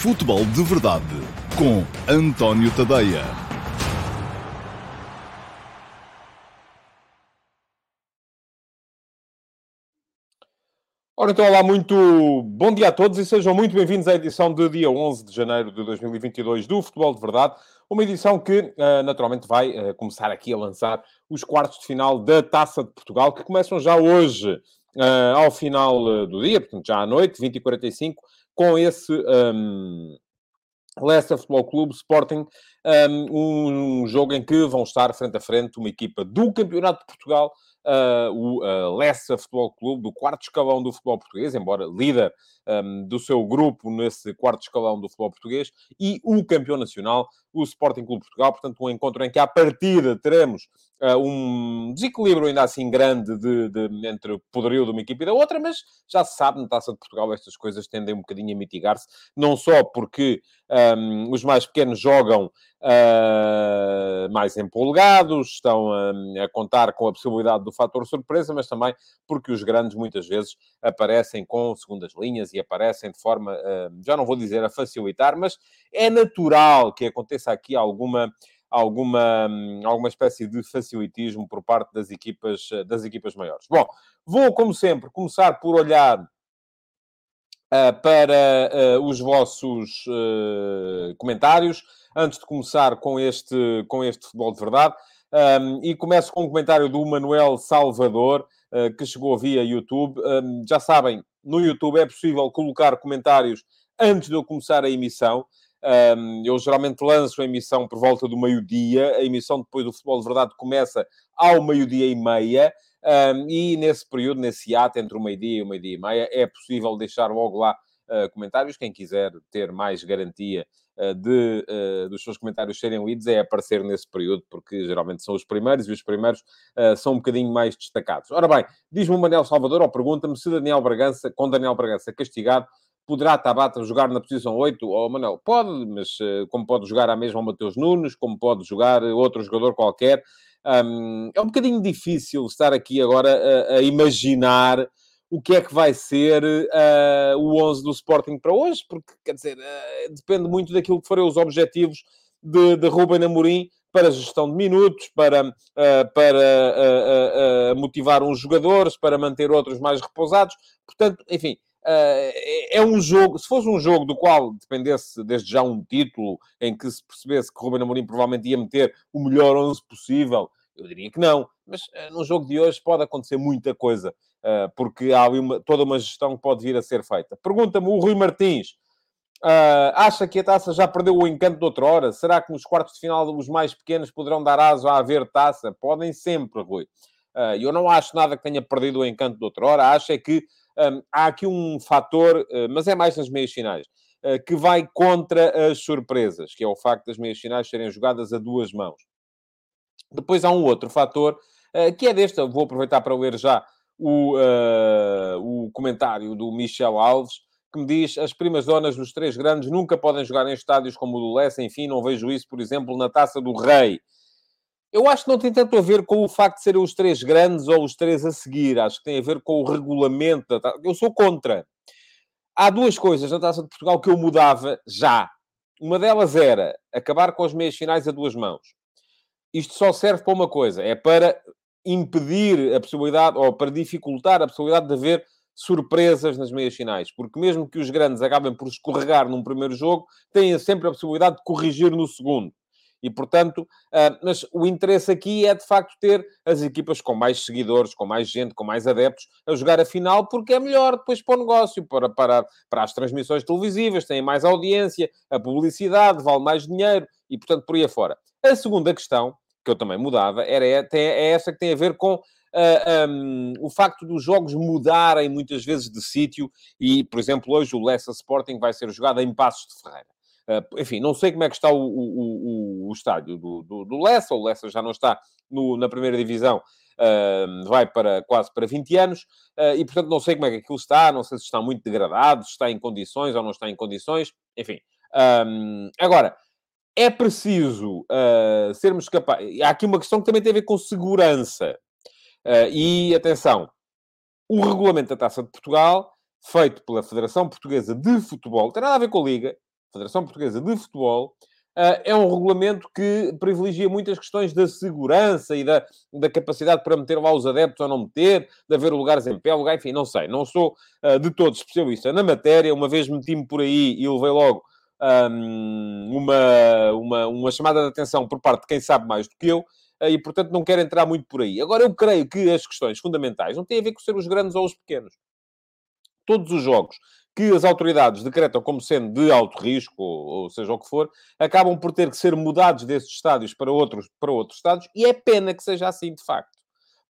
Futebol de Verdade com António Tadeia. Ora, então, olá, muito bom dia a todos e sejam muito bem-vindos à edição de dia 11 de janeiro de 2022 do Futebol de Verdade. Uma edição que, uh, naturalmente, vai uh, começar aqui a lançar os quartos de final da Taça de Portugal, que começam já hoje, uh, ao final do dia, portanto, já à noite, 20 e 45 com esse um, Leicester Futebol Clube Sporting, um, um, jogo em que vão estar frente a frente uma equipa do Campeonato de Portugal, uh, o uh, Leicester Futebol Clube, do quarto escalão do futebol português, embora líder um, do seu grupo nesse quarto escalão do futebol português, e o campeão nacional, o Sporting Clube Portugal. Portanto, um encontro em que, à partida, teremos uh, um desequilíbrio ainda assim grande de, de, entre o poderio de uma equipe e da outra, mas já se sabe, na Taça de Portugal estas coisas tendem um bocadinho a mitigar-se, não só porque um, os mais pequenos jogam uh, mais empolgados, estão a contar com a possibilidade do fator surpresa, mas também porque os grandes muitas vezes aparecem com segundas linhas e aparecem de forma, uh, já não vou dizer a facilitar, mas é natural que aconteça aqui alguma alguma, alguma espécie de facilitismo por parte das equipas, das equipas maiores. Bom, vou, como sempre, começar por olhar uh, para uh, os vossos uh, comentários, antes de começar com este, com este futebol de verdade. Um, e começo com um comentário do Manuel Salvador, que chegou via YouTube. Um, já sabem, no YouTube é possível colocar comentários antes de eu começar a emissão. Um, eu geralmente lanço a emissão por volta do meio-dia. A emissão depois do Futebol de Verdade começa ao meio-dia e meia. Um, e nesse período, nesse ato entre o meio-dia e o meio-dia e meia, é possível deixar logo lá uh, comentários. Quem quiser ter mais garantia uh, de, uh, dos seus comentários serem lidos é aparecer nesse período, porque geralmente são os primeiros e os primeiros são um bocadinho mais destacados. Ora bem, diz-me o Manel Salvador, ou pergunta-me se Daniel Bragança, com Daniel Bragança castigado, Poderá Tabata jogar na posição 8? Ou oh, pode, mas uh, como pode jogar a mesma o Mateus Nunes, como pode jogar outro jogador qualquer. Um, é um bocadinho difícil estar aqui agora a, a imaginar o que é que vai ser uh, o 11 do Sporting para hoje, porque, quer dizer, uh, depende muito daquilo que forem os objetivos de, de Ruben Amorim para gestão de minutos, para, uh, para motivar uns jogadores, para manter outros mais repousados. Portanto, enfim, é um jogo, se fosse um jogo do qual dependesse desde já um título em que se percebesse que Ruben Amorim provavelmente ia meter o melhor 11 possível, eu diria que não. Mas uh, no jogo de hoje pode acontecer muita coisa, uh, porque há uma, toda uma gestão que pode vir a ser feita. Pergunta-me o Rui Martins. acha que a taça já perdeu o encanto de outra hora? Será que nos quartos de final os mais pequenos poderão dar aso a haver taça? Podem sempre, Rui. eu não acho nada que tenha perdido o encanto de outra hora. Acho é que um, há aqui um fator, uh, mas é mais nas meias finais, uh, que vai contra as surpresas, que é o facto das meias finais serem jogadas a duas mãos. Depois há um outro fator, uh, que é deste, vou aproveitar para ler já o, o comentário do Michel Alves, que me diz as primas donas dos três grandes nunca podem jogar em estádios como o do Lessa, enfim, não vejo isso, por exemplo, na Taça do Rei. Eu acho que não tem tanto a ver com o facto de serem os três grandes ou os três a seguir. Acho que tem a ver com o regulamento. Eu sou contra. Há duas coisas na Taça de Portugal que eu mudava já. Uma delas era acabar com as meias finais a duas mãos. Isto só serve para uma coisa: é para impedir a possibilidade, ou para dificultar a possibilidade de haver surpresas nas meias finais. Porque mesmo que os grandes acabem por escorregar num primeiro jogo, têm sempre a possibilidade de corrigir no segundo. E, portanto, uh, mas o interesse aqui é, de facto, ter as equipas com mais seguidores, com mais gente, com mais adeptos, a jogar a final, porque é melhor depois para o negócio, para, para, para as transmissões televisivas, têm mais audiência, a publicidade, vale mais dinheiro, e, portanto, por aí afora. A segunda questão, que eu também mudava, era, é, é essa que tem a ver com uh, ah, um, o facto dos jogos mudarem muitas vezes de sítio, e, por exemplo, hoje o Leicester Sporting vai ser jogado em Passos de Ferreira. Uh, enfim, não sei como é que está o, o, o, o estádio do, do, do Lessa, o Lessa já não está no, na primeira divisão, uh, vai para quase para 20 anos, uh, e portanto não sei como é que aquilo está, não sei se está muito degradado, se está em condições ou não está em condições, enfim. Um, agora, é preciso sermos capazes. Há aqui uma questão que também tem a ver com segurança. e atenção, o regulamento da Taça de Portugal, feito pela Federação Portuguesa de Futebol, tem nada a ver com a Liga, Federação Portuguesa de Futebol, uh, é um regulamento que privilegia muitas questões da segurança e da, da capacidade para meter lá os adeptos ou não meter, de haver lugares em pé, lugar, enfim, não sei. Não sou uh, de todo especialista na matéria. Uma vez meti-me por aí e levei logo um, uma, uma, uma chamada de atenção por parte de quem sabe mais do que eu e, portanto, não quero entrar muito por aí. Agora, eu creio que as questões fundamentais não têm a ver com ser os grandes ou os pequenos. Todos os jogos que as autoridades decretam como sendo de alto risco, ou, seja o que for, acabam por ter que ser mudados desses estádios para outros, para outros estádios, e é pena que seja assim, de facto.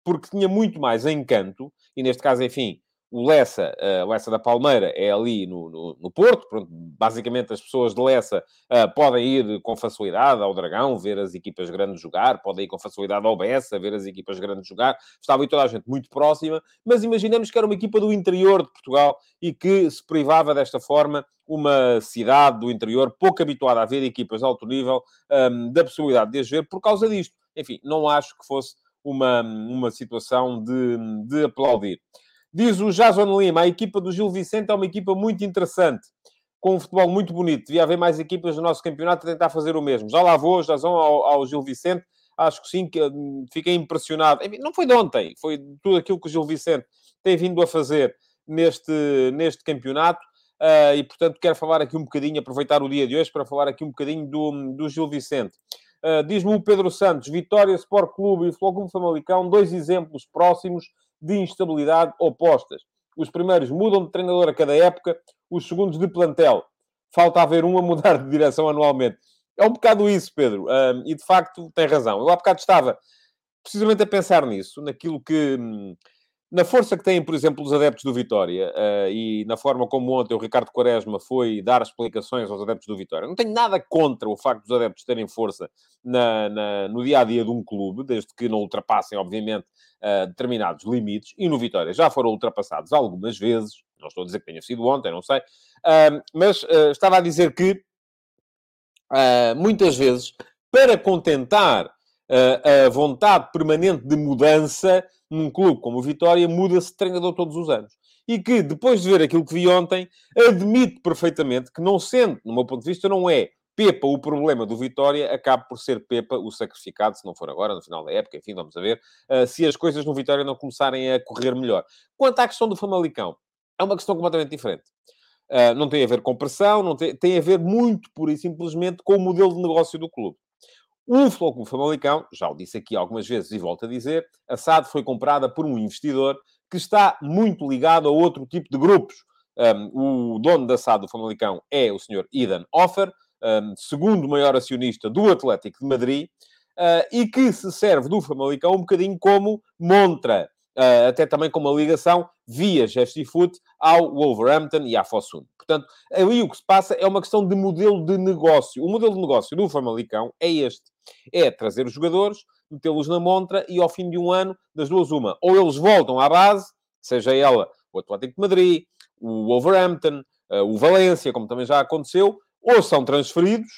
Porque tinha muito mais encanto, e neste caso, enfim, o Lessa, uh, Lessa da Palmeira, é ali no, no, no Porto. Pronto, basicamente, as pessoas de Lessa uh, podem ir com facilidade ao Dragão, ver as equipas grandes jogar, podem ir com facilidade ao Bessa, ver as equipas grandes jogar. Estava aí toda a gente muito próxima, mas imaginemos que era uma equipa do interior de Portugal e que se privava desta forma uma cidade do interior pouco habituada a ver equipas de alto nível um, ehm, da possibilidade de as ver por causa disto. Enfim, não acho que fosse uma, uma situação de, de aplaudir. Diz o Jason Lima, a equipa do Gil Vicente é uma equipa muito interessante, com um futebol muito bonito. Devia haver mais equipas no nosso campeonato a tentar fazer o mesmo. Já lá vou, Jason, ao, ao Gil Vicente. Acho que sim, que hum, fiquei impressionado. Não foi de ontem, foi tudo aquilo que o Gil Vicente tem vindo a fazer neste, neste campeonato. Uh, e, portanto, quero falar aqui um bocadinho, aproveitar o dia de hoje para falar aqui um bocadinho do, do Gil Vicente. Uh, Diz-me o Pedro Santos, Vitória Sport Clube e Futebol Clube Famalicão, dois exemplos próximos de instabilidade opostas. Os primeiros mudam de treinador a cada época, os segundos de plantel. Falta haver um a mudar de direção anualmente. É um bocado isso, Pedro. Um, e de facto tem razão. Eu há bocado estava precisamente a pensar nisso, naquilo que. Na força que têm, por exemplo, os adeptos do Vitória uh, e na forma como ontem o Ricardo Quaresma foi dar explicações aos adeptos do Vitória. Não tenho nada contra o facto dos adeptos terem força na, na, no dia a dia de um clube, desde que não ultrapassem, obviamente, uh, determinados limites. E no Vitória já foram ultrapassados algumas vezes. Não estou a dizer que tenha sido ontem, não sei. Uh, mas estava a dizer que muitas vezes, para contentar a vontade permanente de mudança num clube como o Vitória, muda-se de treinador todos os anos. E que, depois de ver aquilo que vi ontem, admite perfeitamente que, não sendo, no meu ponto de vista, não é Pepa o problema do Vitória, acaba por ser Pepa o sacrificado, se não for agora, no final da época, enfim, vamos a ver, uh, se as coisas no Vitória não começarem a correr melhor. Quanto à questão do Famalicão, é uma questão completamente diferente. Uh, não tem a ver com pressão, não tem, tem a ver muito, pura e simplesmente, com o modelo de negócio do clube. O Clube Famalicão, já o disse aqui algumas vezes e volto a dizer, a SAD foi comprada por um investidor que está muito ligado a outro tipo de grupos. Um, o dono da SAD do Famalicão é o Sr. Idan Offer, um, segundo maior acionista do Atlético de Madrid, uh, e que se serve do Famalicão um bocadinho como montra, uh, até também com uma ligação via Gesty Foot ao Wolverhampton e à Fossum. Portanto, ali o que se passa é uma questão de modelo de negócio. O modelo de negócio do Famalicão é este é trazer os jogadores, metê-los na montra e ao fim de um ano, das duas uma, ou eles voltam à base, seja ela o Atlético de Madrid, o Wolverhampton, eh, o Valência, como também já aconteceu, ou são transferidos,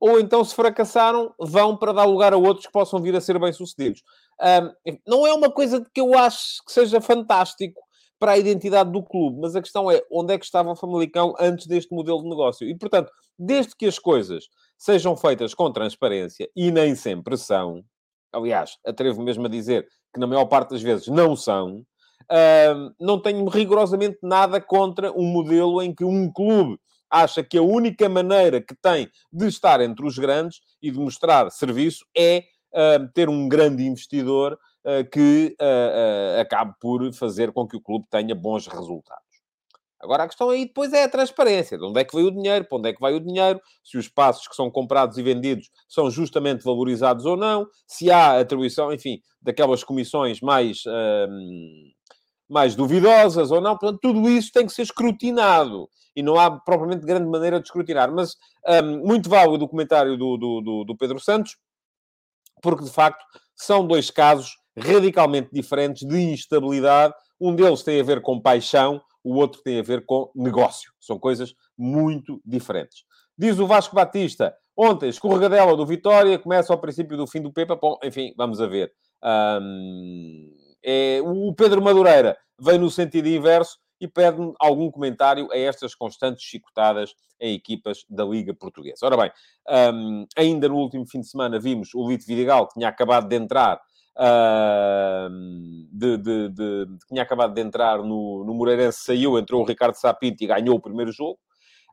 ou então, se fracassaram, vão para dar lugar a outros que possam vir a ser bem-sucedidos. Um, não é uma coisa que eu acho que seja fantástico para a identidade do clube, mas a questão é onde é que estava o Famalicão antes deste modelo de negócio. E, portanto, desde que as coisas sejam feitas com transparência e nem sempre são, aliás, atrevo mesmo a dizer que na maior parte das vezes não são, uh, não tenho rigorosamente nada contra um modelo em que um clube acha que a única maneira que tem de estar entre os grandes e de mostrar serviço é uh, ter um grande investidor uh, que uh, acabe por fazer com que o clube tenha bons resultados. Agora a questão aí depois é a transparência. De onde é que veio o dinheiro? Para onde é que vai o dinheiro? Se os passos que são comprados e vendidos são justamente valorizados ou não? Se há atribuição, enfim, daquelas comissões mais, hum, mais duvidosas ou não? Portanto, tudo isso tem que ser escrutinado. E não há propriamente grande maneira de escrutinar. Mas hum, muito vale o documentário do, do, do, do Pedro Santos, porque de facto são dois casos radicalmente diferentes de instabilidade. Um deles tem a ver com paixão, o outro tem a ver com negócio. São coisas muito diferentes. Diz o Vasco Batista, ontem, escorregadela do Vitória, começa ao princípio do fim do Pepa. Bom, enfim, vamos a ver. É, o Pedro Madureira vem no sentido inverso e pede-me algum comentário a estas constantes chicotadas em equipas da Liga Portuguesa. Ora bem, um, ainda no último fim de semana vimos o Lito Vidigal, que tinha acabado de entrar Uh, de, de, de, de, tinha acabado de entrar no, no Moreirense, saiu, entrou o Ricardo Sapinto e ganhou o primeiro jogo.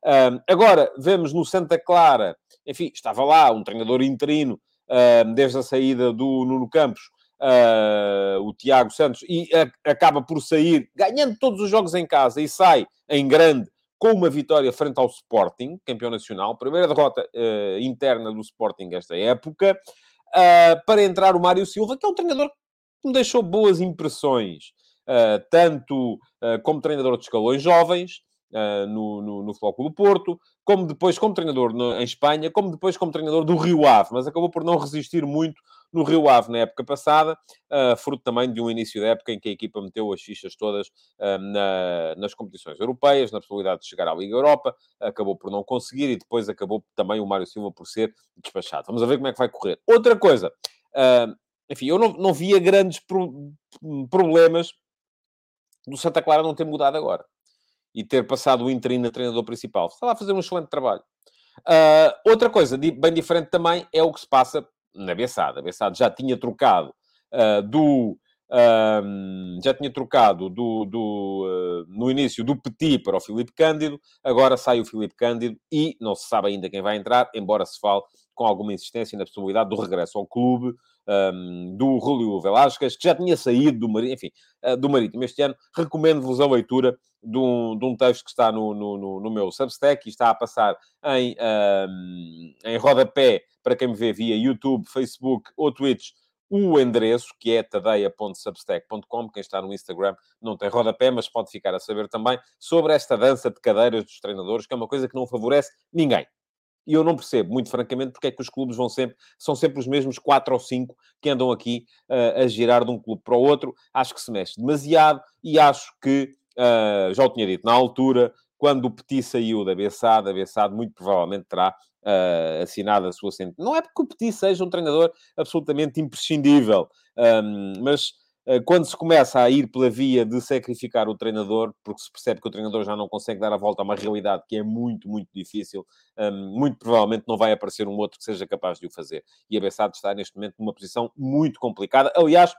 Uh, agora, vemos no Santa Clara, enfim, estava lá um treinador interino, uh, desde a saída do Nuno Campos, uh, o Tiago Santos, e a, acaba por sair, ganhando todos os jogos em casa, e sai em grande com uma vitória frente ao Sporting, campeão nacional, primeira derrota uh, interna do Sporting esta época, uh, para entrar o Mário Silva, que é um treinador que me deixou boas impressões, uh, tanto como treinador de escalões jovens, no, no, no Futebol do Porto, como depois como treinador no, em Espanha, como depois como treinador do Rio Ave, mas acabou por não resistir muito no Rio Ave na época passada, uh, fruto também de um início da época em que a equipa meteu as fichas todas uh, na, nas competições europeias, na possibilidade de chegar à Liga Europa, acabou por não conseguir e depois acabou também o Mário Silva por ser despachado. Vamos ver como é que vai correr. Outra coisa, uh, enfim, eu não, não via grandes pro, problemas do Santa Clara não ter mudado agora e ter passado o interino a treinador principal. Está lá a fazer um excelente trabalho. Uh, outra coisa bem diferente também é o que se passa na Bessada. A Bessada já tinha trocado uh, do. Já tinha trocado do, do uh, no início do Petit para o Filipe Cândido, agora sai o Filipe Cândido e não se sabe ainda quem vai entrar, embora se fale com alguma insistência na possibilidade do regresso ao clube um, do Julio Velasquez, que já tinha saído do enfim, uh, do Marítimo este ano. Recomendo-vos a leitura de um, de um, texto que está no, no, no, meu Substack e está a passar em, um, em rodapé para quem me vê via YouTube, Facebook ou Twitch, o endereço, que é tadeia.substack.com. Quem está no Instagram não tem rodapé, mas pode ficar a saber também sobre esta dança de cadeiras dos treinadores, que é uma coisa que não favorece ninguém. E eu não percebo, muito francamente, porque é que os clubes vão sempre, são sempre os mesmos quatro ou cinco que andam aqui uh, a girar de um clube para o outro. Acho que se mexe demasiado e acho que, uh, já o tinha dito na altura, quando o Petit saiu da Bessade, a Bessade muito provavelmente terá uh, assinado a sua sentença. Não é porque o Petit seja um treinador absolutamente imprescindível, um, mas uh, quando se começa a ir pela via de sacrificar o treinador, porque se percebe que o treinador já não consegue dar a volta a uma realidade que é muito, muito difícil, um, muito provavelmente não vai aparecer um outro que seja capaz de o fazer. E a Bessade está neste momento numa posição muito complicada. Aliás,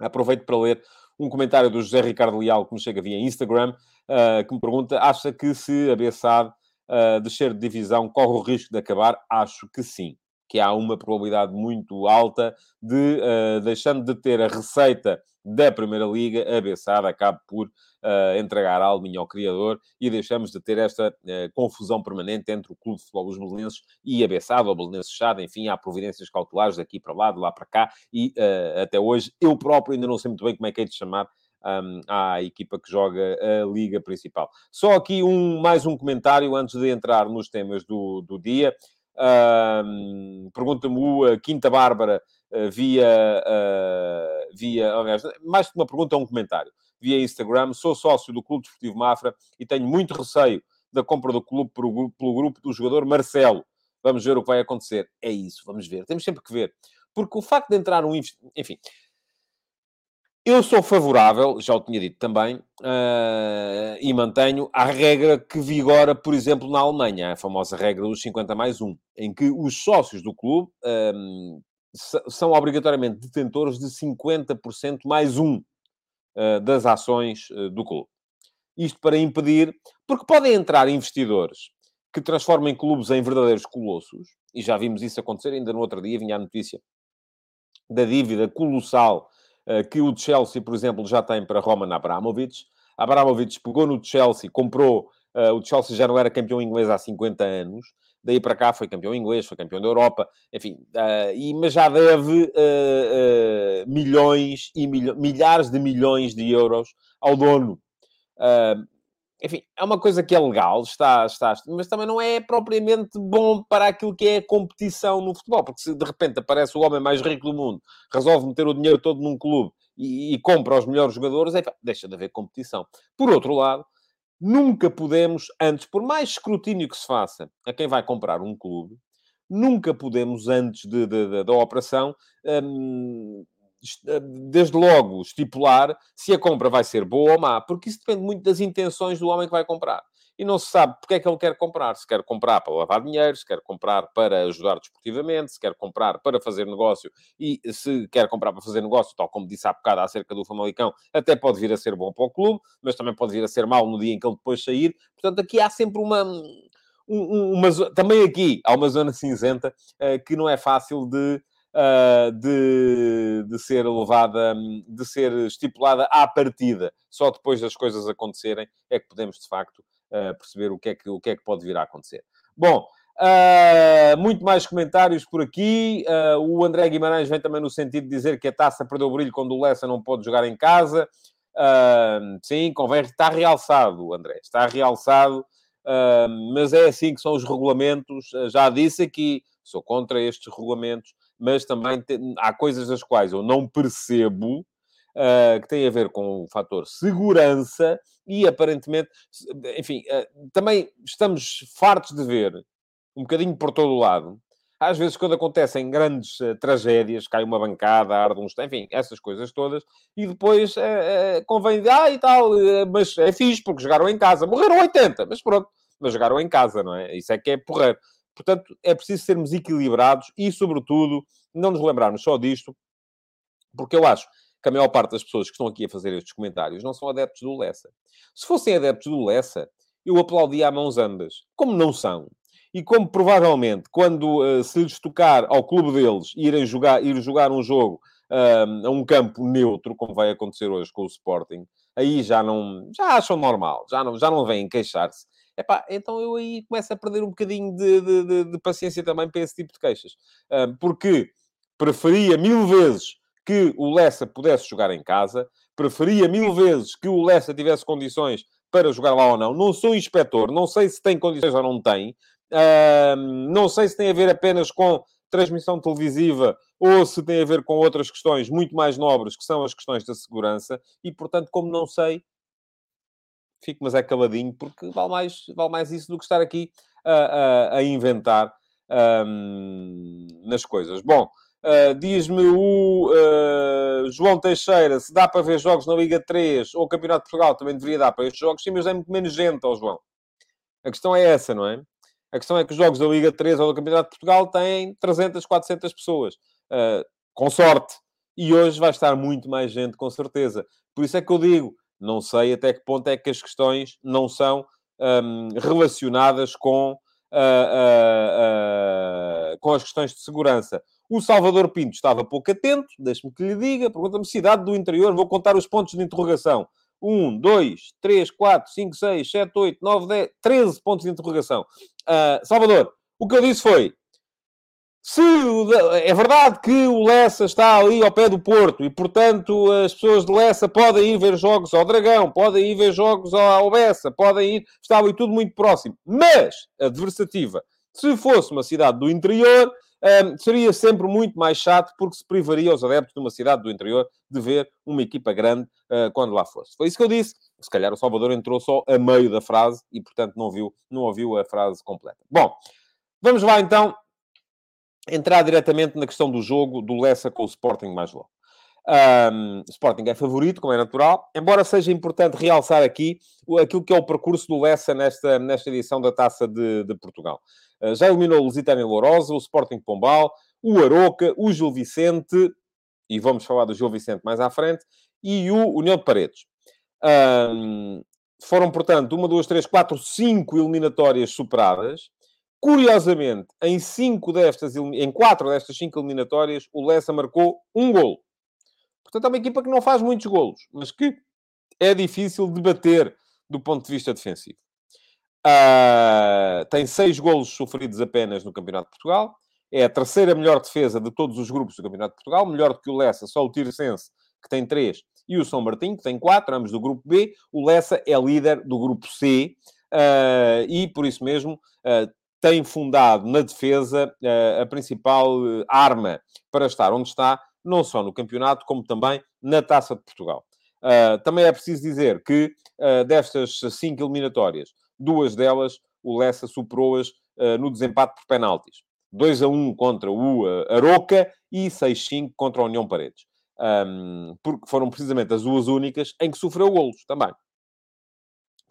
aproveito para ler um comentário do José Ricardo Leal que me chega via Instagram, uh, que me pergunta: acha que se a Bessade uh, descer de divisão corre o risco de acabar? Acho que sim. Que há uma probabilidade muito alta de, uh, deixando de ter a receita da Primeira Liga, a Bessade acabe por uh, entregar algo ao criador e deixamos de ter esta uh, confusão permanente entre o Clube de Futebol dos Belenenses e a Bessade, ou Belenenses Chade. Enfim, há providências cautelares daqui para lá, de lá para cá, e até hoje eu próprio ainda não sei muito bem como é que é de chamar um, à equipa que joga a Liga Principal. Só aqui um, mais um comentário antes de entrar nos temas do, do dia. Um, Pergunta-me o Quinta Bárbara uh, via, uh, via, aliás, mais que uma pergunta, é um comentário. Via Instagram, sou sócio do Clube Desportivo Mafra e tenho muito receio da compra do clube pelo, pelo grupo do jogador Marcelo. Vamos ver o que vai acontecer. É isso, vamos ver. Temos sempre que ver. Porque o facto de entrar um... Enfim, eu sou favorável, já o tinha dito também, uh, e mantenho, à regra que vigora, por exemplo, na Alemanha, a famosa regra dos 50 mais 1, em que os sócios do clube um, são obrigatoriamente detentores de 50% mais 1 uh, das ações uh, do clube. Isto para impedir, porque podem entrar investidores que transformem clubes em verdadeiros colossos, e já vimos isso acontecer, ainda no outro dia vinha a notícia da dívida colossal eh, que o Chelsea, por exemplo, já tem para Roman Abramovich. Abramovich pegou no Chelsea, comprou. Uh, o Chelsea já não era campeão inglês há 50 anos. Daí para cá foi campeão inglês, foi campeão da Europa, enfim. Uh, e, mas já deve uh, milhões e milhares de milhões de euros ao dono enfim, é uma coisa que é legal, está, está, mas também não é propriamente bom para aquilo que é a competição no futebol, porque se de repente aparece o homem mais rico do mundo, resolve meter o dinheiro todo num clube e, e compra os melhores jogadores, é, deixa de haver competição. Por outro lado, nunca podemos, antes, por mais escrutínio que se faça a quem vai comprar um clube, nunca podemos, antes de, de, de, da operação, hum, desde logo, estipular se a compra vai ser boa ou má, porque isso depende muito das intenções do homem que vai comprar e não se sabe porque é que ele quer comprar. Se quer comprar para lavar dinheiro, se quer comprar para ajudar desportivamente, se quer comprar para fazer negócio e se quer comprar para fazer negócio, tal como disse há bocado acerca do Famalicão, até pode vir a ser bom para o clube, mas também pode vir a ser mau no dia em que ele depois sair. Portanto, aqui há sempre uma. Uma, também aqui há uma zona cinzenta uh, que não é fácil de, uh, de, de, ser levada, de ser estipulada à partida. Só depois das coisas acontecerem é que podemos, de facto, uh, perceber o que, é que, o que é que pode vir a acontecer. Bom, Uh, muito mais comentários por aqui. Uh, o André Guimarães vem também no sentido de dizer que a taça perdeu o brilho quando o Lessa não pode jogar em casa. Uh, sim, convém, está realçado, André, está realçado, mas é assim que são os regulamentos. já disse aqui, sou contra estes regulamentos, mas também te, há coisas das quais eu não percebo uh, que tem a ver com o fator segurança e, aparentemente, enfim, uh, também estamos fartos de ver, um bocadinho por todo o lado, às vezes quando acontecem grandes uh, tragédias, cai uma bancada, arde uns... Enfim, essas coisas todas, e depois convém... Ah, e tal, mas é fixe, porque jogaram em casa. Morreram 80, mas pronto. Mas jogaram em casa, não é? Isso é que é porrer. Portanto, é preciso sermos equilibrados e, sobretudo, não nos lembrarmos só disto, porque eu acho que a maior parte das pessoas que estão aqui a fazer estes comentários não são adeptos do Lessa. Se fossem adeptos do Lessa, eu aplaudia a mãos ambas. Como não são, e como provavelmente, quando uh, se lhes tocar ao clube deles irem jogar, ir jogar um jogo uh, a um campo neutro, como vai acontecer hoje com o Sporting, aí já não já acham normal, já não, já não vêm queixar-se. Epá, então eu aí começo a perder um bocadinho de, de, de, de paciência também para esse tipo de queixas. Uh, porque preferia mil vezes que o Lessa pudesse jogar em casa, preferia mil vezes que o Lessa tivesse condições para jogar lá ou não. Não sou inspetor, não sei se tem condições ou não tem, uh, não sei se tem a ver apenas com transmissão televisiva ou se tem a ver com outras questões muito mais nobres, que são as questões da segurança, e portanto, como não sei, fico mas é caladinho, porque vale mais, vale mais isso do que estar aqui a, a, a inventar um, nas coisas. Bom, Uh, Diz-me o uh, João Teixeira se dá para ver jogos na Liga 3 ou Campeonato de Portugal, também deveria dar para estes jogos, sim, mas é muito menos gente, ó João. A questão é essa, não é? A questão é que os jogos da Liga 3 ou do Campeonato de Portugal têm 300, 400 pessoas, uh, com sorte. E hoje vai estar muito mais gente, com certeza. Por isso é que eu digo, não sei até que ponto é que as questões não são um, relacionadas com, com as questões de segurança. O Salvador Pinto estava pouco atento, deixe-me que lhe diga, pergunta-me cidade do interior, vou contar os pontos de interrogação. 1, 2, 3, 4, 5, 6, 7, 8, 9, 10, 13 pontos de interrogação. Uh, Salvador, o que eu disse foi: se é verdade que o Lessa está ali ao pé do Porto e, portanto, as pessoas de Lessa podem ir ver jogos ao Dragão, podem ir ver jogos ao Bessa, podem ir, está ali tudo muito próximo. Mas, adversativa, se fosse uma cidade do interior, um, seria sempre muito mais chato porque se privaria os adeptos de uma cidade do interior de ver uma equipa grande uh, quando lá fosse. Foi isso que eu disse. Se calhar o Salvador entrou só a meio da frase e, portanto, não, viu, não ouviu a frase completa. Bom, vamos lá então entrar diretamente na questão do jogo do Lessa com o Sporting mais logo. Um, Sporting é favorito, como é natural, embora seja importante realçar aqui aquilo que é o percurso do Lessa nesta, nesta edição da Taça de, de Portugal. Uh, já eliminou o Lusitânia Lourosa, o Sporting Pombal, o Aroca, o Gil Vicente, e vamos falar do Gil Vicente mais à frente, e o União de Paredes. Um, foram, portanto, uma, duas, três, quatro, cinco eliminatórias superadas. Curiosamente, em, cinco destas, em quatro destas cinco eliminatórias, o Lessa marcou um golo. Portanto, é uma equipa que não faz muitos golos, mas que é difícil de bater do ponto de vista defensivo. Uh, tem seis golos sofridos apenas no Campeonato de Portugal. É a terceira melhor defesa de todos os grupos do Campeonato de Portugal. Melhor do que o Lessa, só o Tirsense, que tem três, e o São Martinho, que tem quatro, ambos do grupo B. O Lessa é líder do grupo C. Uh, e, por isso mesmo, uh, tem fundado na defesa a principal arma para estar onde está não só no campeonato, como também na Taça de Portugal. Uh, também é preciso dizer que destas cinco eliminatórias, duas delas o Lessa superou-as no desempate por penaltis. 2 a 1 contra o Aroca e 6-5 contra a União Paredes. porque foram precisamente as duas únicas em que sofreu golos também.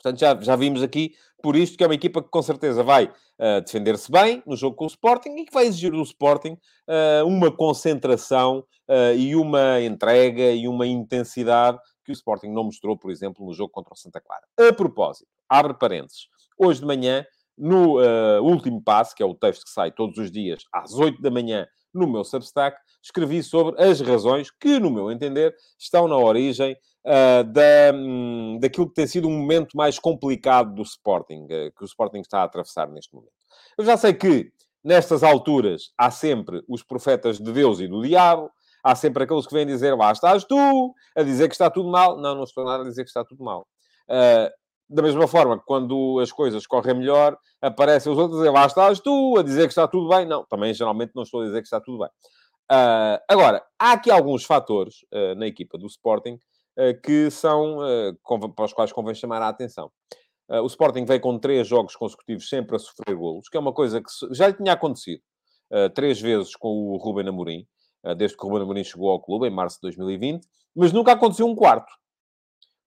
Portanto, já, já vimos aqui, por isto, que é uma equipa que com certeza vai uh, defender-se bem no jogo com o Sporting e que vai exigir do Sporting uh, uma concentração uh, e uma entrega e uma intensidade que o Sporting não mostrou, por exemplo, no jogo contra o Santa Clara. A propósito, abre parênteses, hoje de manhã, no último passo, que é o texto que sai todos os dias às 8 da manhã no meu Substack, escrevi sobre as razões que, no meu entender, estão na origem uh, da, um, daquilo que tem sido um momento mais complicado do Sporting, uh, que o Sporting está a atravessar neste momento. Eu já sei que, nestas alturas, há sempre os profetas de Deus e do diabo, há sempre aqueles que vêm dizer, lá estás tu, a dizer que está tudo mal. Não, não estou nada a dizer que está tudo mal. Uh, da mesma forma, quando as coisas correm melhor, aparecem os outros a dizer, lá estás tu, a dizer que está tudo bem. Não, também geralmente não estou a dizer que está tudo bem. Uh, agora, há aqui alguns fatores uh, na equipa do Sporting que são, para os quais convém chamar a atenção. o Sporting veio com três jogos consecutivos sempre a sofrer golos, que é uma coisa que já lhe tinha acontecido três vezes com o Ruben Amorim, desde que o Ruben Amorim chegou ao clube, em março de 2020, mas nunca aconteceu um quarto.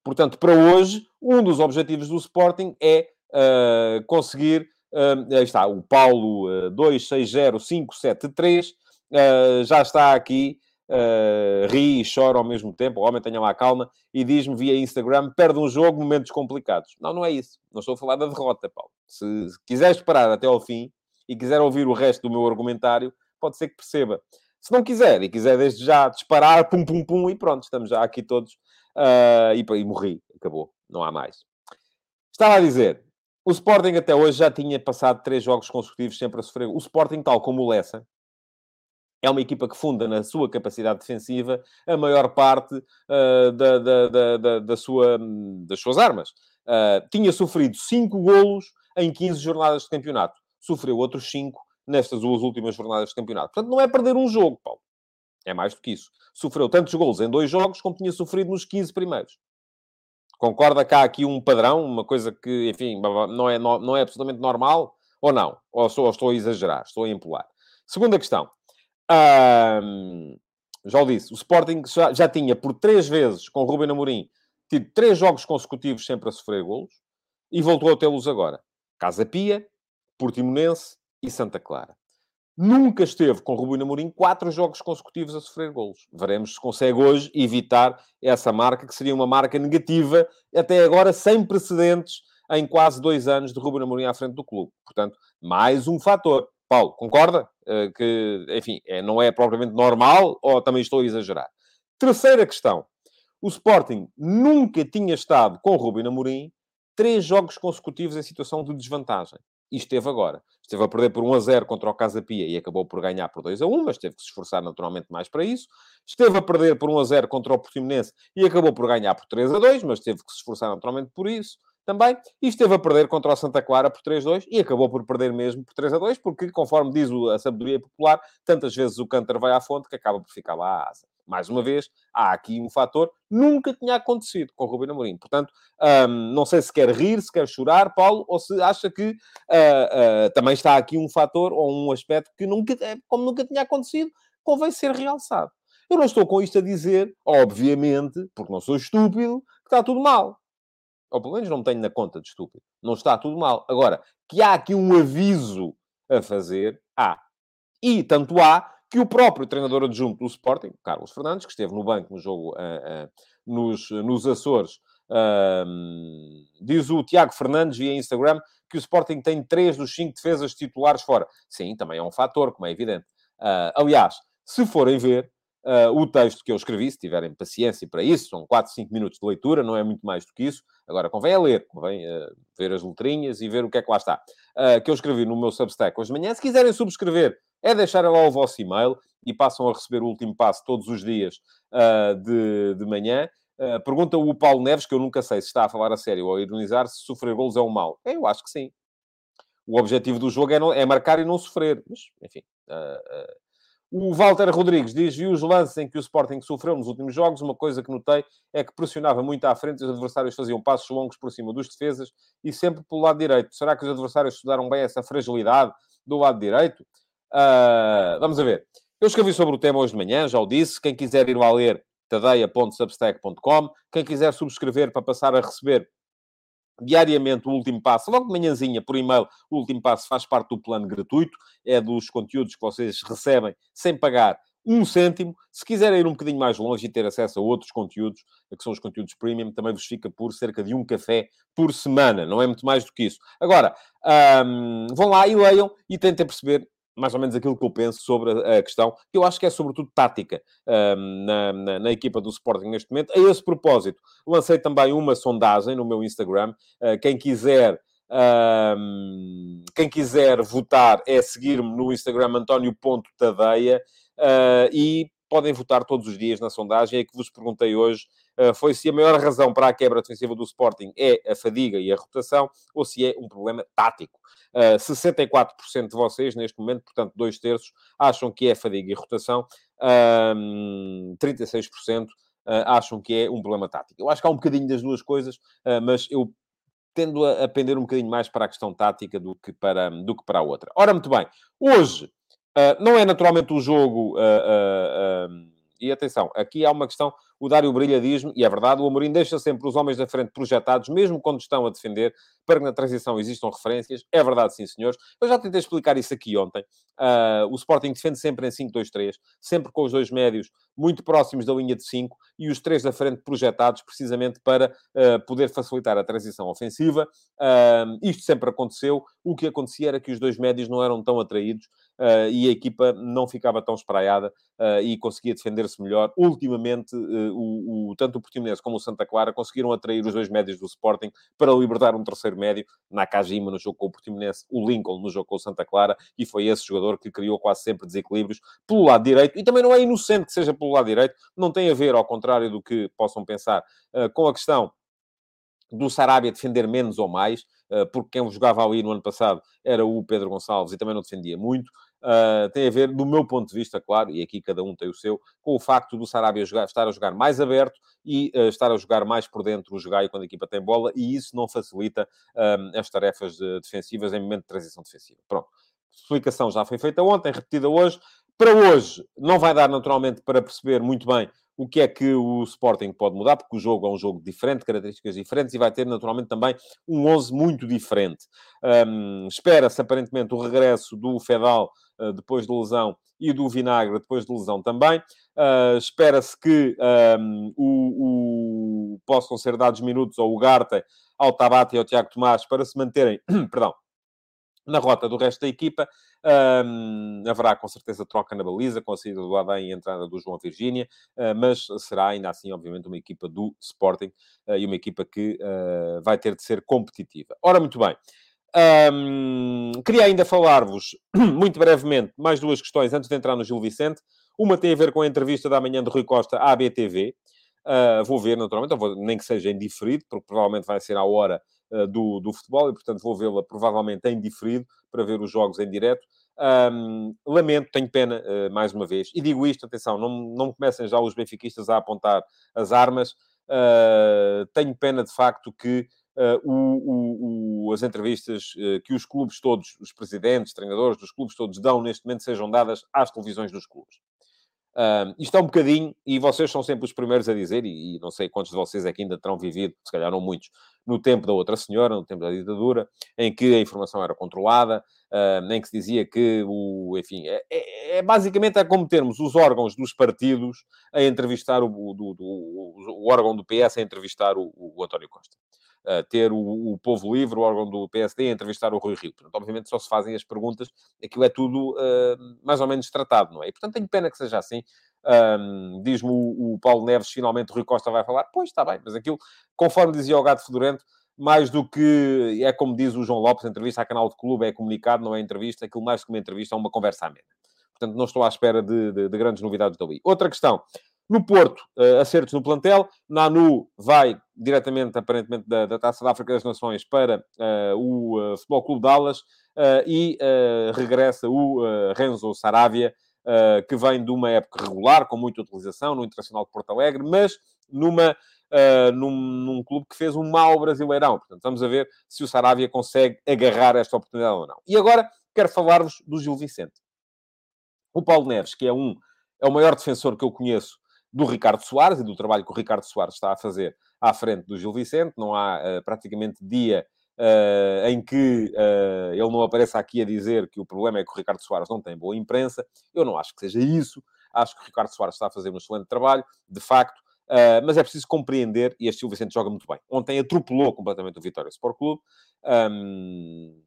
Portanto, para hoje, um dos objetivos do Sporting é uh, conseguir. Uh, aí está, o Paulo uh, 260573 uh, já está aqui, uh, ri e chora ao mesmo tempo. O homem tenha lá calma e diz-me via Instagram: perde um jogo, momentos complicados. Não, não é isso. Não estou a falar da derrota, Paulo. Se, se esperar até ao fim e quiser ouvir o resto do meu argumentário, pode ser que perceba. Se não quiser e quiser desde já disparar, pum, pum, pum, e pronto, estamos já aqui todos Uh, e, e morri, acabou, não há mais. Estava a dizer, o Sporting até hoje já tinha passado três jogos consecutivos sempre a sofrer. O Sporting, tal como o Lessa, é uma equipa que funda na sua capacidade defensiva a maior parte uh, da, da, da, da, sua, das suas armas. Uh, tinha sofrido cinco golos em 15 jornadas de campeonato. Sofreu outros cinco nestas duas últimas jornadas de campeonato. Portanto, não é perder um jogo, Paulo. É mais do que isso. Sofreu tantos gols em dois jogos como tinha sofrido nos 15 primeiros. Concorda que há aqui um padrão, uma coisa que, enfim, não é, não é absolutamente normal? Ou não? Ou, sou, ou estou a exagerar? Estou a empolar. Segunda questão. Já o disse, o Sporting já, já tinha por três vezes com o Ruben Amorim tido três jogos consecutivos sempre a sofrer golos e voltou a tê-los agora. Casa Pia, Portimonense e Santa Clara nunca esteve com Rubino Amorim quatro jogos consecutivos a sofrer golos. Veremos se consegue hoje evitar essa marca, que seria uma marca negativa, até agora sem precedentes em quase dois anos de Rubino Amorim à frente do clube. Portanto, mais um fator. Paulo, concorda? Uh, que, enfim, é, não é propriamente normal ou também estou a exagerar? Terceira questão. O Sporting nunca tinha estado com Rubino Amorim três jogos consecutivos em situação de desvantagem. E esteve agora. Esteve a perder por 1 a 0 contra o Casa Pia e acabou por ganhar por 2 a 1, mas teve que se esforçar naturalmente mais para isso. Esteve a perder por 1 a 0 contra o Portimonense e acabou por ganhar por 3 a 2, mas teve que se esforçar naturalmente por isso também. E esteve a perder contra o Santa Clara por 3-2 e acabou por perder mesmo por 3 a 2, porque, conforme diz a sabedoria popular, tantas vezes o cântaro vai à fonte que acaba por ficar lá à asa. Mais uma vez, há aqui um fator nunca tinha acontecido com o Rubino Amorim. Portanto, um, não sei se quer rir, se quer chorar, Paulo, ou se acha que uh, uh, também está aqui um fator ou um aspecto que nunca, é, como nunca tinha acontecido, convém ser realçado. Eu não estou com isto a dizer, obviamente, porque não sou estúpido, que está tudo mal. Ou pelo menos não me tenho na conta de estúpido. Não está tudo mal. Agora, que há aqui um aviso a fazer, há. E tanto há que o próprio treinador adjunto do Sporting, Carlos Fernandes, que esteve no banco no jogo uh, uh, nos, nos Açores, uh, diz o Tiago Fernandes via Instagram que o Sporting tem três dos cinco defesas titulares fora. Sim, também é um fator, como é evidente. aliás, se forem ver, Uh, o texto que eu escrevi, se tiverem paciência para isso, são 4, 5 minutos de leitura, não é muito mais do que isso. Agora, convém a ler, convém uh, ver as letrinhas e ver o que é que lá está. Uh, que eu escrevi no meu Substack hoje de manhã. Se quiserem subscrever, é deixar lá o vosso e-mail e passam a receber o último passo todos os dias de, de manhã. pergunta o Paulo Neves, que eu nunca sei se está a falar a sério ou a ironizar, se sofrer golos é um mal. Eu acho que sim. O objetivo do jogo é, não, é marcar e não sofrer. Mas, enfim... Uh, o Walter Rodrigues diz: vi os lances em que o Sporting sofreu nos últimos jogos. Uma coisa que notei é que pressionava muito à frente e os adversários faziam passos longos por cima dos defesas e sempre pelo lado direito. Será que os adversários estudaram bem essa fragilidade do lado direito? Uh, vamos a ver. Eu escrevi sobre o tema hoje de manhã, já o disse. Quem quiser ir lá ler, tadeia.substack.com. Quem quiser subscrever para passar a receber diariamente o último passo, logo de manhãzinha, por e-mail, o último passo faz parte do plano gratuito, é dos conteúdos que vocês recebem sem pagar um cêntimo. Se quiserem ir um bocadinho mais longe e ter acesso a outros conteúdos, que são os conteúdos premium, também vos fica por cerca de um café por semana. Não é muito mais do que isso. Agora, vão lá e leiam e tentem perceber mais ou menos aquilo que eu penso sobre a, questão, que eu acho que é sobretudo tática um, na, na, na, equipa do Sporting neste momento. A esse propósito, lancei também uma sondagem no meu Instagram. Uh, quem quiser. Um, quem quiser votar é seguir-me no Instagram António.tadeia uh, e podem votar todos os dias na sondagem. É que vos perguntei hoje foi se a maior razão para a quebra defensiva do Sporting é a fadiga e a rotação ou se é um problema tático. Uh, 64% de vocês, neste momento, portanto, dois terços, acham que é fadiga e rotação. Uh, 36% acham que é um problema tático. Eu acho que há um bocadinho das duas coisas, mas eu tendo a, a pender um bocadinho mais para a questão tática do que para, do que para a outra. Ora, muito bem. Hoje, não é naturalmente o jogo. E atenção, aqui há uma questão. O Dário Brilha diz-me, e é verdade, o Amorim deixa sempre os homens da frente projetados, mesmo quando estão a defender, para que na transição existam referências. É verdade, sim, senhores. Eu já tentei explicar isso aqui ontem. o Sporting defende sempre em 5-2-3, sempre com os dois médios muito próximos da linha de 5 e os três da frente projetados, precisamente para poder facilitar a transição ofensiva. isto sempre aconteceu. O que acontecia era que os dois médios não eram tão atraídos uh, e a equipa não ficava tão espraiada uh, e conseguia defender-se melhor. Ultimamente, uh, o, o, tanto o Portimonense como o Santa Clara conseguiram atrair os dois médios do Sporting para libertar um terceiro médio. Nakajima no jogo com o Portimonense, o Lincoln no jogo com o Santa Clara, e foi esse jogador que criou quase sempre desequilíbrios pelo lado direito. E também não é inocente que seja pelo lado direito, não tem a ver, ao contrário do que possam pensar, com a questão do Sarabia defender menos ou mais, porque quem jogava ali no ano passado era o Pedro Gonçalves e também não defendia muito. Uh, tem a ver, do meu ponto de vista, claro, e aqui cada um tem o seu, com o facto do Sarabia jogar, estar a jogar mais aberto e uh, estar a jogar mais por dentro o jogar quando a equipa tem bola, e isso não facilita as tarefas de, defensivas em momento de transição defensiva. Pronto. Explicação já foi feita ontem, repetida hoje. Para hoje, não vai dar naturalmente para perceber muito bem o que é que o Sporting pode mudar, porque o jogo é um jogo diferente, características diferentes, e vai ter naturalmente também um 11 muito diferente. Um, Espera-se aparentemente o regresso do Fedal uh, depois de lesão e do Vinagre depois de lesão também. Uh, Espera-se que um, o, o, possam ser dados minutos ao Ugarte, ao Tabate e ao Tiago Tomás para se manterem, perdão, na rota do resto da equipa. Um, haverá com certeza troca na baliza, com a saída do Adem e a entrada do João Virgínia, uh, mas será ainda assim, obviamente, uma equipa do Sporting uh, e uma equipa que uh, vai ter de ser competitiva. Ora, muito bem. Um, queria ainda falar-vos, muito brevemente, mais duas questões antes de entrar no Gil Vicente. Uma tem a ver com a entrevista da manhã do Rui Costa à ABTV. vou ver, naturalmente, vou, nem que seja indiferido, porque provavelmente vai ser à hora do, do futebol e, portanto, vou vê-la provavelmente em diferido para ver os jogos em direto. Um, lamento, tenho pena, uh, mais uma vez, e digo isto, atenção, não, não comecem já os benfiquistas a apontar as armas. Uh, tenho pena, de facto, que o, o, o, as entrevistas que os clubes todos, os presidentes, treinadores dos clubes todos dão neste momento, sejam dadas às televisões dos clubes. Uh, isto é um bocadinho, e vocês são sempre os primeiros a dizer, e, e, não sei quantos de vocês é que ainda terão vivido, se calhar não muitos, no tempo da outra senhora, no tempo da ditadura, em que a informação era controlada, uh, em que se dizia que o, enfim, é, é, é, basicamente é como termos os órgãos dos partidos a entrevistar o, do, do, o, o órgão do PS a entrevistar o, o António Costa. Ter o, o, Povo Livre, o órgão do PSD, a entrevistar o Rui Rio. Portanto, obviamente só se fazem as perguntas, aquilo é tudo uh, mais ou menos tratado, não é? E, portanto, tenho pena que seja assim. Um, Diz-me o, o, Paulo Neves, finalmente o Rui Costa vai falar. Pois, está bem, mas aquilo, conforme dizia o Gato Fedorento, mais do que, é como diz o João Lopes, entrevista a canal de clube é comunicado, não é entrevista, aquilo mais que uma entrevista é uma conversa amena. Portanto, não estou à espera de, de, de grandes novidades dali. Outra questão, no Porto, uh, acertos no plantel. Nanu vai diretamente, aparentemente, da, da Taça da África das Nações para uh, o uh, Futebol Clube Dallas e regressa o Renzo Saravia, que vem de uma época regular, com muita utilização no Internacional de Porto Alegre, mas numa, num, num, clube que fez um mau brasileirão. Portanto, vamos a ver se o Saravia consegue agarrar esta oportunidade ou não. E agora quero falar-vos do Gil Vicente. O Paulo Neves, que é um é o maior defensor que eu conheço do Ricardo Soares e do trabalho que o Ricardo Soares está a fazer à frente do Gil Vicente. Não há uh, praticamente dia uh, em que uh, ele não apareça aqui a dizer que o problema é que o Ricardo Soares não tem boa imprensa. Eu não acho que seja isso. Acho que o Ricardo Soares está a fazer um excelente trabalho, de facto. Uh, mas é preciso compreender, e este Gil Vicente joga muito bem. Ontem atropelou completamente o Vitória Sport Clube. Um,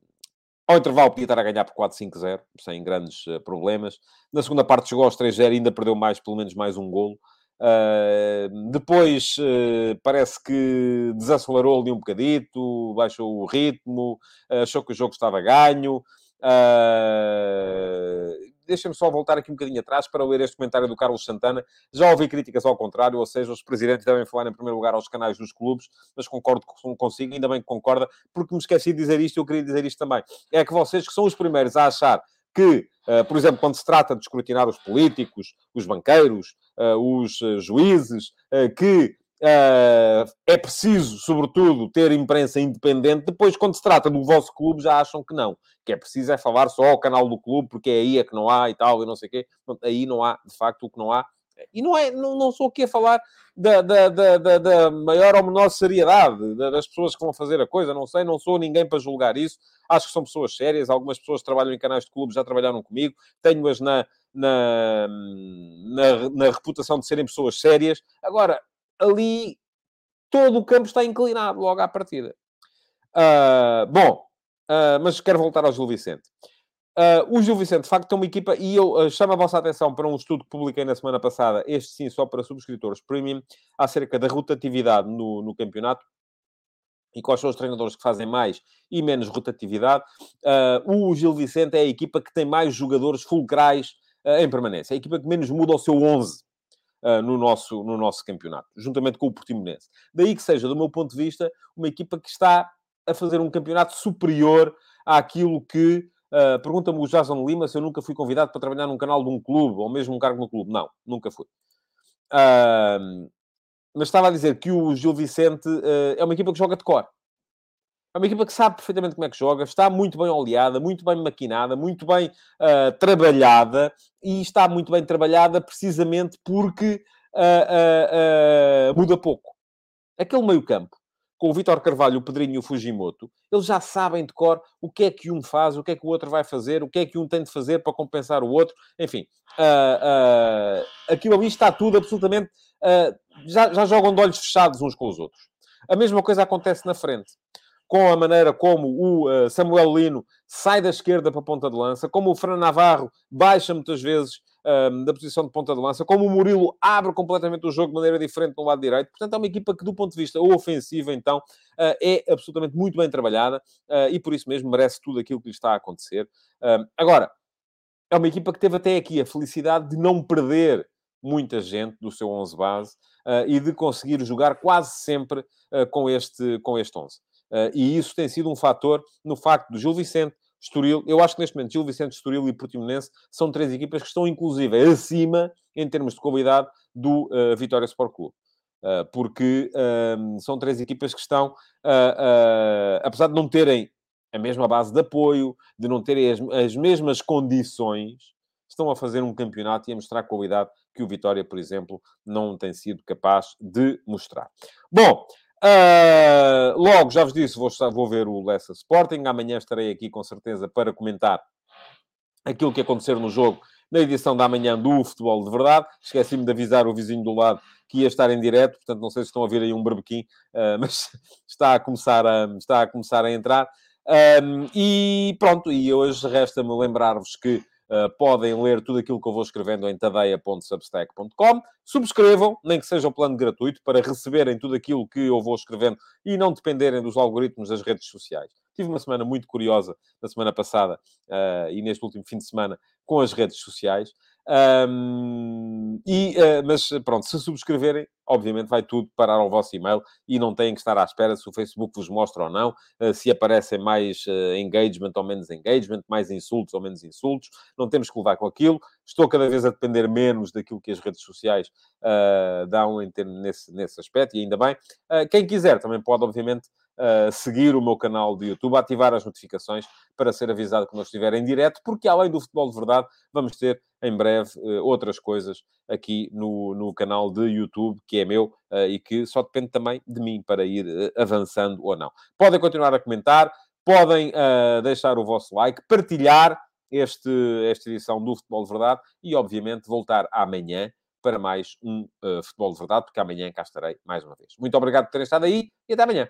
ao intervalo podia estar a ganhar por 4-5-0, sem grandes uh, problemas. Na segunda parte chegou aos 3-0 e ainda perdeu mais, pelo menos mais um golo. Uh, depois uh, parece que desacelerou ali um bocadito, baixou o ritmo, achou que o jogo estava ganho. Uh, Deixem-me só voltar aqui um bocadinho atrás para ler este comentário do Carlos Santana. Já ouvi críticas ao contrário, ou seja, os presidentes devem falar em primeiro lugar aos canais dos clubes, mas concordo consigo, ainda bem que concorda, porque me esqueci de dizer isto e eu queria dizer isto também. É que vocês que são os primeiros a achar que, uh, por exemplo, quando se trata de escrutinar os políticos, os banqueiros, uh, os uh, juízes, que é preciso, sobretudo, ter imprensa independente. Depois, quando se trata do vosso clube, já acham que não. Que é preciso é falar só ao canal do clube, porque é aí é que não há e tal, e não sei o quê. Aí não há, de facto, o que não há e não, é, não, não sou aqui a falar da, da, da, da, maior ou menor seriedade das pessoas que vão fazer a coisa, não sei, não sou ninguém para julgar isso. Acho que são pessoas sérias, algumas pessoas trabalham em canais de clubes já trabalharam comigo, tenho-as na, na, na, na reputação de serem pessoas sérias. Agora, ali todo o campo está inclinado logo à partida. Uh, bom, uh, mas quero voltar ao Gil Vicente. Uh, o Gil Vicente, de facto, tem uma equipa, e eu uh, chamo a vossa atenção para um estudo que publiquei na semana passada, este sim, só para subscritores premium, acerca da rotatividade no, no campeonato e quais são os treinadores que fazem mais e menos rotatividade. Uh, o Gil Vicente é a equipa que tem mais jogadores fulcrais em permanência, é a equipa que menos muda o seu 11 no, nosso, no nosso campeonato, juntamente com o Portimonense. Daí que seja, do meu ponto de vista, uma equipa que está a fazer um campeonato superior àquilo que Uh, Pergunta-me o Jason Lima se eu nunca fui convidado para trabalhar num canal de um clube, ou mesmo um cargo no clube. Não, nunca fui. Uh, mas estava a dizer que o Gil Vicente uh, é uma equipa que joga de cor. É uma equipa que sabe perfeitamente como é que joga, está muito bem oleada, muito bem maquinada, muito bem uh, trabalhada e está muito bem trabalhada precisamente porque uh, uh, muda pouco. Aquele meio-campo com o Vitor Carvalho, o Pedrinho e o Fujimoto, eles já sabem de cor o que é que um faz, o que é que o outro vai fazer, o que é que um tem de fazer para compensar o outro. Enfim, aquilo ali está tudo absolutamente. Já, já jogam de olhos fechados uns com os outros. A mesma coisa acontece na frente com a maneira como o Samuel Lino sai da esquerda para a ponta de lança, como o Fran Navarro baixa muitas vezes um, da posição de ponta de lança, como o Murilo abre completamente o jogo de maneira diferente no lado direito. Portanto, é uma equipa que, do ponto de vista ofensivo, então, uh, é absolutamente muito bem trabalhada uh, e por isso mesmo merece tudo aquilo que lhe está a acontecer. Uh, agora, é uma equipa que teve até aqui a felicidade de não perder muita gente do seu 11 base e de conseguir jogar quase sempre com, este, com este 11. E isso tem sido um fator no facto do Gil Vicente, Estoril, eu acho que neste momento Gil Vicente, Estoril e Portimonense são três equipas que estão inclusive acima, em termos de qualidade, do uh, Vitória Sport Clube. Uh, porque uh, são três equipas que estão, apesar de não terem a mesma base de apoio, de não terem as, as, mesmas condições, estão a fazer um campeonato e a mostrar qualidade que o Vitória, por exemplo, não tem sido capaz de mostrar. Bom, Uh, logo, já vos disse, vou, vou ver o Leicester Sporting. Amanhã estarei aqui com certeza para comentar aquilo que aconteceu no jogo na edição da manhã do Futebol de Verdade. Esqueci-me de avisar o vizinho do lado que ia estar em direto, portanto não sei se estão a ver aí um barbequim, uh, mas está a começar a, está a, começar a entrar. Um, e pronto, e hoje resta-me lembrar-vos que Uh, podem ler tudo aquilo que eu vou escrevendo em tadeia.substack.com. Subscrevam, nem que seja o plano gratuito, para receberem tudo aquilo que eu vou escrevendo e não dependerem dos algoritmos das redes sociais. Tive uma semana muito curiosa na semana passada uh, e neste último fim de semana com as redes sociais. Um, e, uh, mas pronto, se subscreverem, obviamente vai tudo parar ao vosso e-mail e não têm que estar à espera se o Facebook vos mostra ou não, uh, se aparecem mais uh, engagement ou menos engagement, mais insultos ou menos insultos, não temos que levar com aquilo. Estou cada vez a depender menos daquilo que as redes sociais dão em termos nesse, nesse aspecto, e ainda bem. quem quiser também pode, obviamente, seguir o meu canal de YouTube, ativar as notificações para ser avisado quando eu estiver em direto, porque além do futebol de verdade, vamos ter em breve uh, outras coisas aqui no, no canal de YouTube, que é meu uh, e que só depende também de mim para ir avançando ou não. Podem continuar a comentar, podem deixar o vosso like, partilhar este, esta edição do Futebol de Verdade e, obviamente, voltar amanhã para mais um uh, Futebol de Verdade, porque amanhã cá estarei mais uma vez. Muito obrigado por terem estado aí e até amanhã.